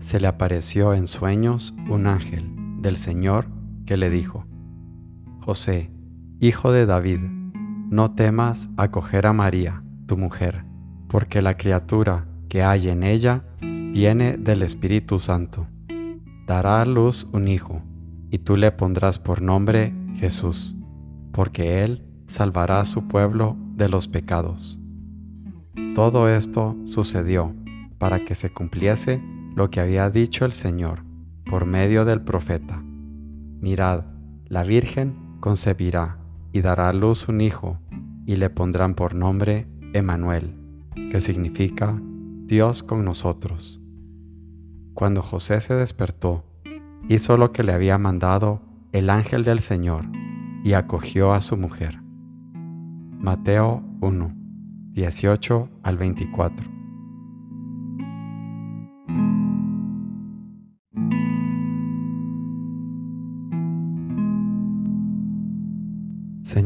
se le apareció en sueños un ángel del Señor que le dijo, José, hijo de David, no temas acoger a María, tu mujer, porque la criatura que hay en ella viene del Espíritu Santo. Dará a luz un hijo, y tú le pondrás por nombre Jesús, porque él salvará a su pueblo de los pecados. Todo esto sucedió para que se cumpliese lo que había dicho el Señor por medio del profeta. Mirad, la Virgen concebirá y dará a luz un hijo, y le pondrán por nombre Emanuel, que significa Dios con nosotros. Cuando José se despertó, hizo lo que le había mandado el ángel del Señor y acogió a su mujer. Mateo 1, 18 al 24.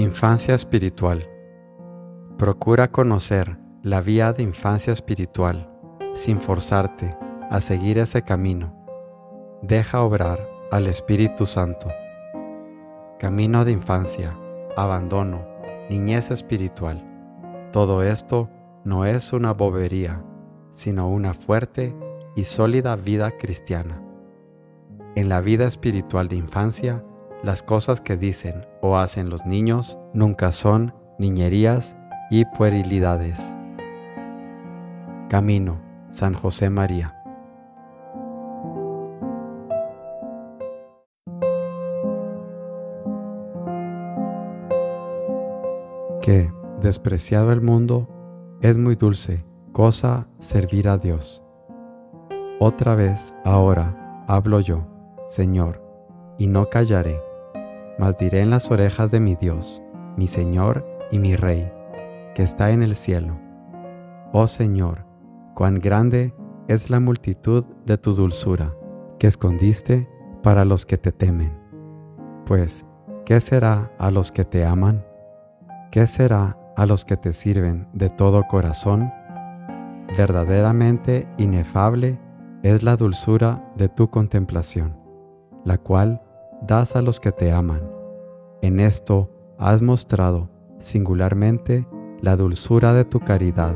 Infancia espiritual. Procura conocer la vía de infancia espiritual sin forzarte a seguir ese camino. Deja obrar al Espíritu Santo. Camino de infancia, abandono, niñez espiritual. Todo esto no es una bobería, sino una fuerte y sólida vida cristiana. En la vida espiritual de infancia, las cosas que dicen o hacen los niños nunca son niñerías y puerilidades. Camino, San José María. Que, despreciado el mundo, es muy dulce cosa servir a Dios. Otra vez, ahora, hablo yo, Señor, y no callaré mas diré en las orejas de mi Dios, mi Señor y mi Rey, que está en el cielo. Oh Señor, cuán grande es la multitud de tu dulzura, que escondiste para los que te temen. Pues, ¿qué será a los que te aman? ¿Qué será a los que te sirven de todo corazón? Verdaderamente inefable es la dulzura de tu contemplación, la cual das a los que te aman. En esto has mostrado singularmente la dulzura de tu caridad,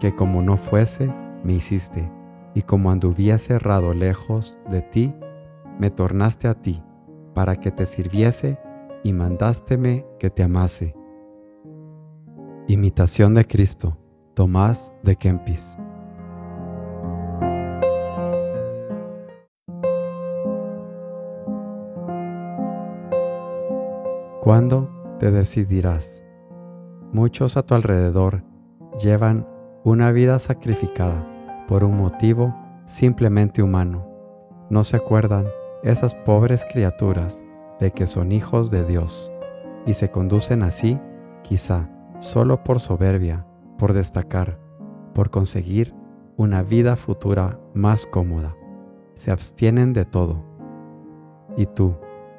que como no fuese, me hiciste, y como anduviese cerrado lejos de ti, me tornaste a ti, para que te sirviese y mandásteme que te amase. Imitación de Cristo, Tomás de Kempis. ¿Cuándo te decidirás? Muchos a tu alrededor llevan una vida sacrificada por un motivo simplemente humano. No se acuerdan esas pobres criaturas de que son hijos de Dios y se conducen así, quizá, solo por soberbia, por destacar, por conseguir una vida futura más cómoda. Se abstienen de todo. Y tú,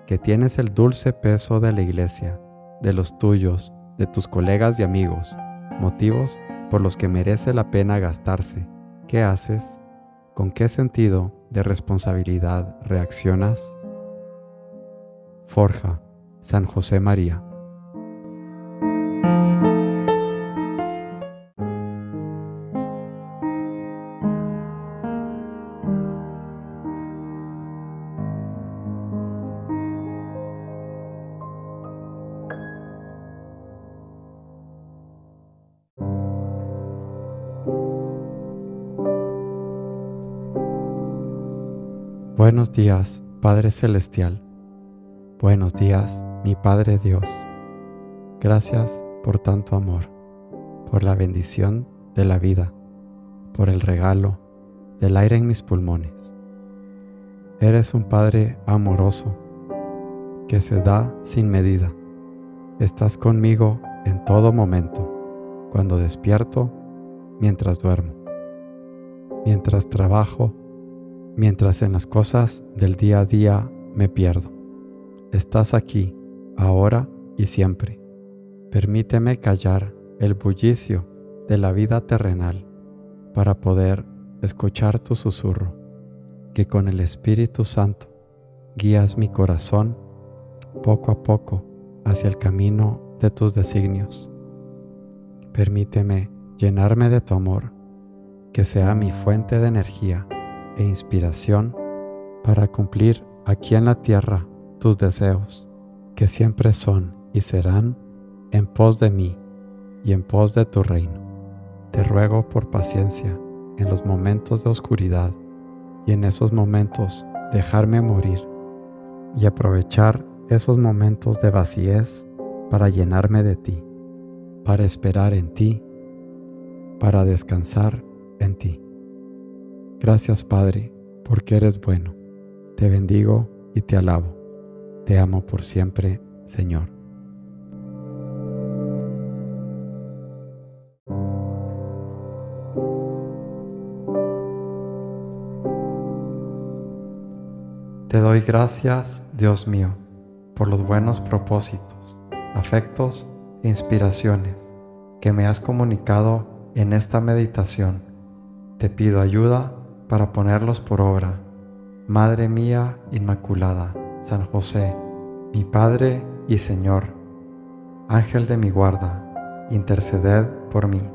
que tienes el dulce peso de la iglesia, de los tuyos, de tus colegas y amigos, motivos por los que merece la pena gastarse. ¿Qué haces? ¿Con qué sentido de responsabilidad reaccionas? Forja, San José María. Buenos días, Padre Celestial. Buenos días, mi Padre Dios. Gracias por tanto amor, por la bendición de la vida, por el regalo del aire en mis pulmones. Eres un Padre amoroso que se da sin medida. Estás conmigo en todo momento, cuando despierto, mientras duermo, mientras trabajo, mientras en las cosas del día a día me pierdo. Estás aquí, ahora y siempre. Permíteme callar el bullicio de la vida terrenal para poder escuchar tu susurro, que con el Espíritu Santo guías mi corazón poco a poco hacia el camino de tus designios. Permíteme llenarme de tu amor, que sea mi fuente de energía e inspiración para cumplir aquí en la tierra tus deseos, que siempre son y serán en pos de mí y en pos de tu reino. Te ruego por paciencia en los momentos de oscuridad y en esos momentos dejarme morir y aprovechar esos momentos de vacíez para llenarme de ti, para esperar en ti, para descansar en ti. Gracias Padre, porque eres bueno. Te bendigo y te alabo. Te amo por siempre, Señor. Te doy gracias, Dios mío, por los buenos propósitos, afectos e inspiraciones que me has comunicado en esta meditación. Te pido ayuda para ponerlos por obra. Madre mía Inmaculada, San José, mi Padre y Señor, Ángel de mi guarda, interceded por mí.